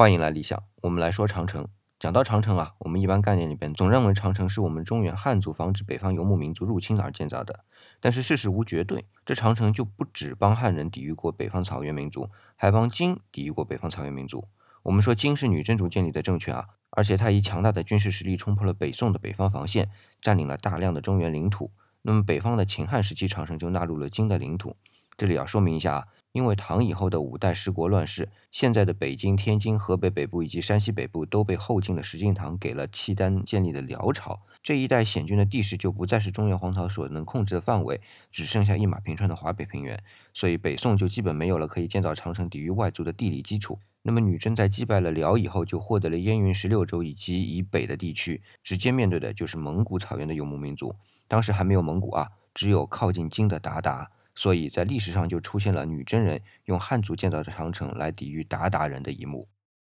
欢迎来理想，我们来说长城。讲到长城啊，我们一般概念里边总认为长城是我们中原汉族防止北方游牧民族入侵而建造的。但是事实无绝对，这长城就不止帮汉人抵御过北方草原民族，还帮金抵御过北方草原民族。我们说金是女真族建立的政权啊，而且它以强大的军事实力冲破了北宋的北方防线，占领了大量的中原领土。那么北方的秦汉时期长城就纳入了金的领土。这里要说明一下啊。因为唐以后的五代十国乱世，现在的北京、天津、河北北部以及山西北部都被后晋的石敬瑭给了契丹建立的辽朝，这一带险峻的地势就不再是中原皇朝所能控制的范围，只剩下一马平川的华北平原，所以北宋就基本没有了可以建造长城抵御外族的地理基础。那么女真在击败了辽以后，就获得了燕云十六州以及以北的地区，直接面对的就是蒙古草原的游牧民族。当时还没有蒙古啊，只有靠近金的鞑靼。所以在历史上就出现了女真人用汉族建造的长城来抵御鞑靼人的一幕。